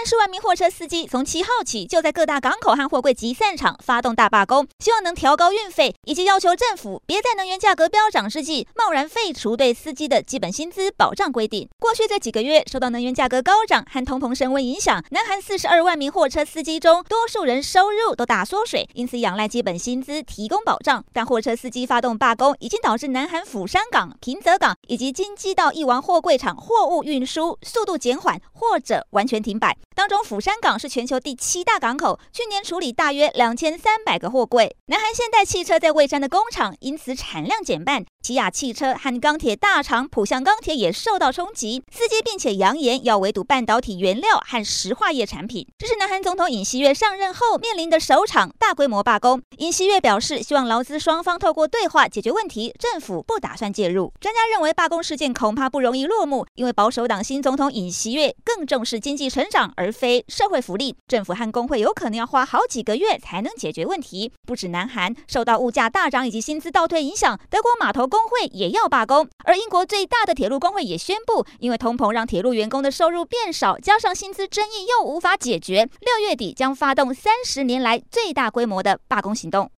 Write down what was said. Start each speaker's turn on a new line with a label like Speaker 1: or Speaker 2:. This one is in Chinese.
Speaker 1: 南韩数万名货车司机从七号起就在各大港口和货柜集散场发动大罢工，希望能调高运费，以及要求政府别在能源价格飙涨之际贸然废除对司机的基本薪资保障规定。过去这几个月，受到能源价格高涨和通膨升温影响，南韩四十二万名货车司机中，多数人收入都大缩水，因此仰赖基本薪资提供保障。但货车司机发动罢工，已经导致南韩釜山港、平泽港以及京畿道一王货柜场货物运输速度减缓或者完全停摆。当中，釜山港是全球第七大港口，去年处理大约两千三百个货柜。南韩现代汽车在蔚山的工厂因此产量减半。起亚汽车和钢铁大厂浦项钢铁也受到冲击，司机并且扬言要围堵半导体原料和石化业产品。这是南韩总统尹锡悦上任后面临的首场大规模罢工。尹锡悦表示，希望劳资双方透过对话解决问题，政府不打算介入。专家认为，罢工事件恐怕不容易落幕，因为保守党新总统尹锡悦更重视经济成长而非社会福利，政府和工会有可能要花好几个月才能解决问题。不止南韩受到物价大涨以及薪资倒退影响，德国码头。工会也要罢工，而英国最大的铁路工会也宣布，因为通膨让铁路员工的收入变少，加上薪资争议又无法解决，六月底将发动三十年来最大规模的罢工行动。